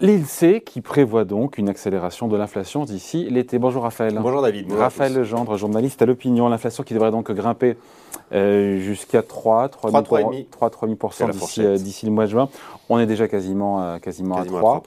L'INSEE qui prévoit donc une accélération de l'inflation d'ici l'été. Bonjour Raphaël. Bonjour David. Bonjour Raphaël Legendre, journaliste à l'opinion. L'inflation qui devrait donc grimper euh, jusqu'à 3, 3,5% d'ici, euh, d'ici le mois de juin. On est déjà quasiment, euh, quasiment, à 3.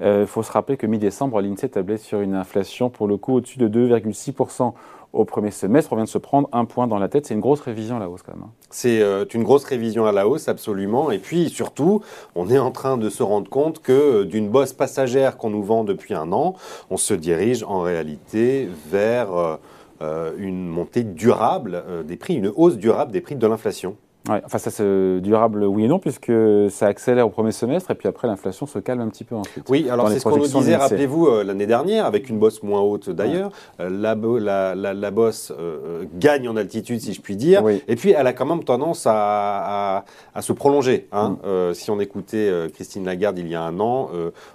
Il faut se rappeler que mi-décembre, l'INSEE tablait sur une inflation pour le coup au-dessus de 2,6% au premier semestre. On vient de se prendre un point dans la tête. C'est une grosse révision à la hausse quand même. Hein. C'est euh, une grosse révision à la hausse, absolument. Et puis surtout, on est en train de se rendre compte que euh, d'une bosse passagère qu'on nous vend depuis un an, on se dirige en réalité vers euh, une montée durable des prix, une hausse durable des prix de l'inflation. Ouais, enfin, ça c'est durable, oui et non, puisque ça accélère au premier semestre et puis après l'inflation se calme un petit peu ensuite. Oui, alors c'est ce qu'on nous disait, rappelez-vous, euh, l'année dernière, avec une bosse moins haute d'ailleurs. Euh, la, la, la, bosse euh, gagne en altitude, si je puis dire, et puis elle a quand même tendance à, à, se prolonger. Hein. Mm. si on écoutait Christine Lagarde il y a un an,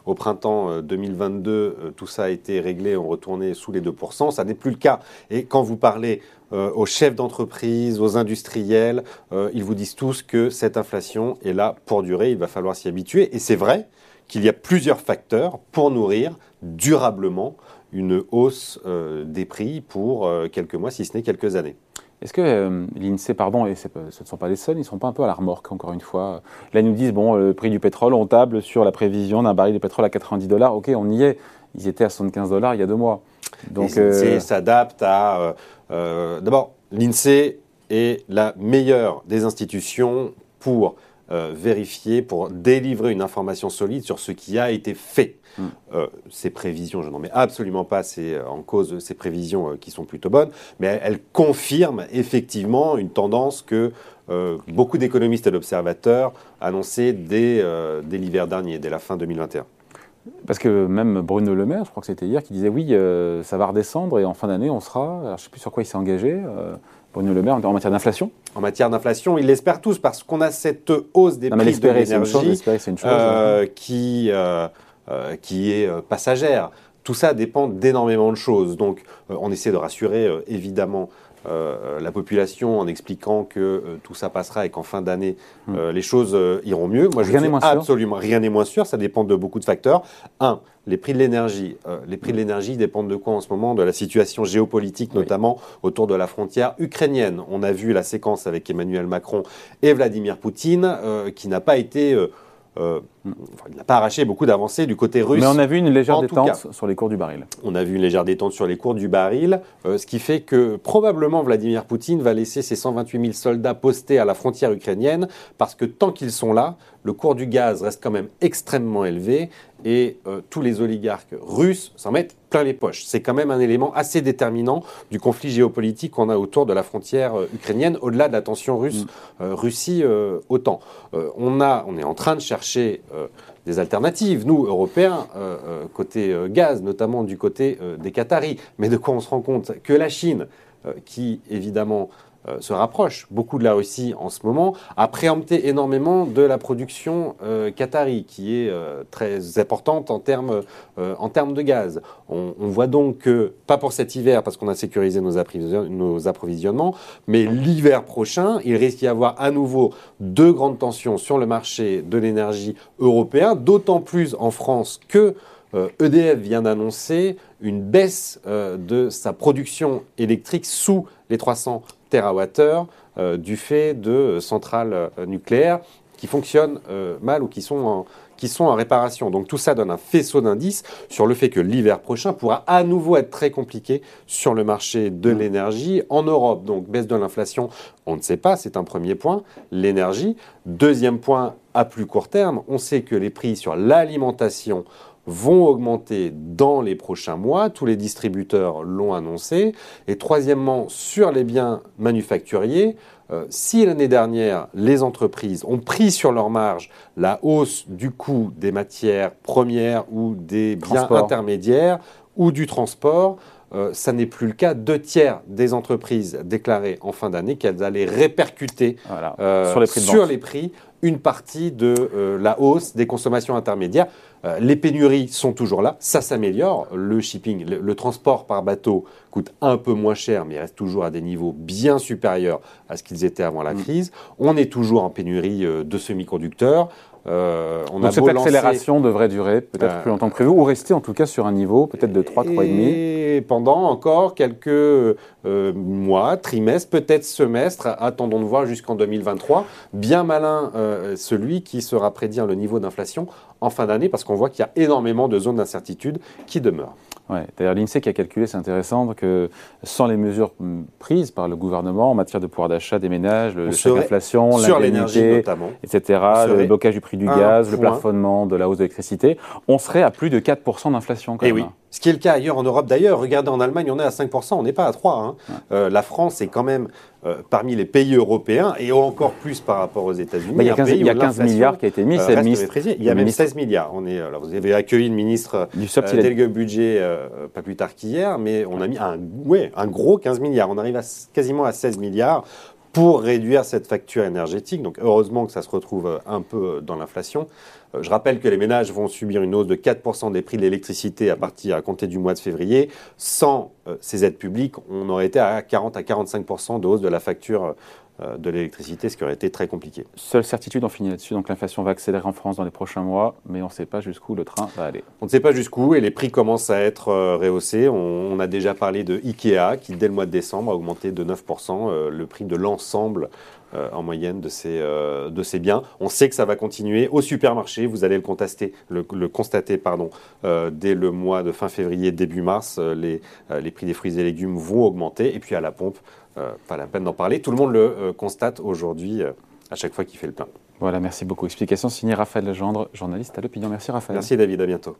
au printemps 2022, tout ça a été réglé, on retournait sous les 2%, ça n'est plus le cas. Et quand vous parlez euh, aux chefs d'entreprise, aux industriels, euh, ils vous disent tous que cette inflation est là pour durer, il va falloir s'y habituer. Et c'est vrai qu'il y a plusieurs facteurs pour nourrir durablement une hausse euh, des prix pour quelques mois, si ce n'est quelques années. Est-ce que l'INSEE, pardon, et ce ne sont pas les seuls, ils ne sont pas un peu à la remorque, encore une fois? Là, ils nous disent, bon, le prix du pétrole, on table sur la prévision d'un baril de pétrole à 90 dollars. OK, on y est. Ils étaient à 75 dollars il y a deux mois. Donc, l'INSEE s'adapte à euh, d'abord, l'INSEE est la meilleure des institutions pour euh, vérifier, pour délivrer une information solide sur ce qui a été fait. Hmm. Euh, ces prévisions, je n'en mets absolument pas en cause ces prévisions qui sont plutôt bonnes, mais elles, confirment effectivement une tendance que beaucoup d'économistes et d'observateurs annonçaient dès, dès l'hiver dernier, dès la fin 2021. Parce que même Bruno Le Maire, je crois que c'était hier, qui disait oui, euh, ça va redescendre et en fin d'année, on sera. je ne sais plus sur quoi il s'est engagé. Euh, Bruno Le Maire, en matière d'inflation En matière d'inflation, ils l'espèrent tous parce qu'on a cette hausse des prix de l'énergie euh, qui, qui est passagère. Tout ça dépend d'énormément de choses. Donc, on essaie de rassurer évidemment euh, la population en expliquant que euh, tout ça passera et qu'en fin d'année, hmm. euh, les choses iront mieux. Moi, je rien n'est moins absolument rien n'est moins sûr. Ça dépend de beaucoup de facteurs. Un, les prix de l'énergie. les prix de l'énergie dépendent de quoi en ce moment? De la situation géopolitique, notamment autour de la frontière ukrainienne. On a vu la séquence avec Emmanuel Macron et Vladimir Poutine, qui n'a pas été il n'a pas arraché beaucoup d'avancées du côté russe. Mais on a vu une légère détente sur les cours du baril. On a vu une légère détente sur les cours du baril, euh, ce qui fait que probablement Vladimir Poutine va laisser ses 128 000 soldats postés à la frontière ukrainienne, parce que tant qu'ils sont là, le cours du gaz reste quand même extrêmement élevé et euh, tous les oligarques russes s'en mettent plein les poches. C'est quand même un élément assez déterminant du conflit géopolitique qu'on a autour de la frontière euh, ukrainienne, au-delà de la tension russe, mm. euh, on, on est en train de chercher des alternatives, nous, Européens, côté gaz, notamment du côté des Qataris. Mais de quoi on se rend compte? Que la Chine, qui évidemment euh, se rapproche beaucoup de la Russie en ce moment, a préempté énormément de la production euh, qatari, qui est euh, très importante en termes, en termes de gaz. On, voit donc que, pas pour cet hiver, parce qu'on a sécurisé nos, nos approvisionnements, mais l'hiver prochain, il risque d'y avoir à nouveau deux grandes tensions sur le marché de l'énergie européen, d'autant plus en France que EDF e vient d'annoncer une baisse de sa production électrique sous les 300 TWh euh, du fait de centrales euh, nucléaires qui fonctionnent euh, mal ou qui sont en, qui sont en réparation. Donc tout ça donne un faisceau d'indices sur le fait que l'hiver prochain pourra à nouveau être très compliqué sur le marché de mmh. l'énergie en Europe. Donc baisse de l'inflation, on ne sait pas, c'est un premier point. L'énergie. Deuxième point, à plus court terme, on sait que les prix sur l'alimentation vont augmenter dans les prochains mois. Tous les distributeurs l'ont annoncé. Et troisièmement, sur les biens manufacturiers, euh, si l'année dernière, les entreprises ont pris sur leur marge la hausse du coût des matières premières ou des biens intermédiaires ou du transport, ça n'est plus le cas. Deux tiers des entreprises déclaraient en fin d'année qu'elles allaient répercuter sur, les prix, sur les prix une partie de la hausse des consommations intermédiaires. Euh, les pénuries sont toujours là, ça s'améliore. Le shipping, le, transport par bateau coûte un peu moins cher, mais il reste toujours à des niveaux bien supérieurs à ce qu'ils étaient avant la mm. crise. On est toujours en pénurie euh, de semi-conducteurs. Euh, on Donc cette accélération devrait durer peut-être plus longtemps que prévu, ou rester en tout cas sur un niveau peut-être de 3, 3,5. Et pendant encore quelques mois, trimestres, peut-être semestres, attendons de voir jusqu'en 2023. Bien malin celui qui sera prédire le niveau d'inflation en fin d'année, parce qu'on voit qu'il y a énormément de zones d'incertitude qui demeurent. Ouais. D'ailleurs, l'INSEE qui a calculé, c'est intéressant, que sans les mesures prises par le gouvernement en matière de pouvoir d'achat des ménages, le chèque inflation, l'indemnité, etc., le blocage du prix du gaz, le plafonnement de la hausse de l'électricité, on serait à plus de 4% d'inflation quand Et eh Oui. Ce qui est le cas ailleurs en Europe d'ailleurs. Regardez en Allemagne, on est à 5%, on n'est pas à 3%. Hein. Euh, la France est quand même euh, parmi les pays européens et encore plus par rapport aux États-Unis. il y a 15, milliards qui a été mis. Euh, il y a même 16 milliards. On est, alors vous avez accueilli le ministre du délégué budget pas plus tard qu'hier, mais on a mis un, ouais, un gros 15 milliards. On arrive à, quasiment à 16 milliards pour réduire cette facture énergétique. Donc heureusement que ça se retrouve un peu dans l'inflation. Euh, je rappelle que les ménages vont subir une hausse de 4% des prix de l'électricité à partir à compter du mois de février. Sans euh, ces aides publiques, on aurait été à 40 à 45% de hausse de la facture euh, de l'électricité, ce qui aurait été très compliqué. Seule certitude, on finit là-dessus, donc l'inflation va accélérer en France dans les prochains mois, mais on ne sait pas jusqu'où le train va aller. On ne sait pas jusqu'où et les prix commencent à être rehaussés. On, a déjà parlé de Ikea qui, dès le mois de décembre, a augmenté de 9% le prix de l'ensemble euh, en moyenne de ces, euh, de ces biens. On sait que ça va continuer au supermarché. Vous allez le, contester, le, constater pardon, euh, dès le mois de fin février, début mars. les, les prix des fruits et légumes vont augmenter. Et puis à la pompe, pas la peine d'en parler. Tout le monde le constate aujourd'hui à chaque fois qu'il fait le plein. Voilà, merci beaucoup. Explication signée Raphaël Legendre, journaliste à l'opinion. Merci Raphaël. Merci David, à bientôt.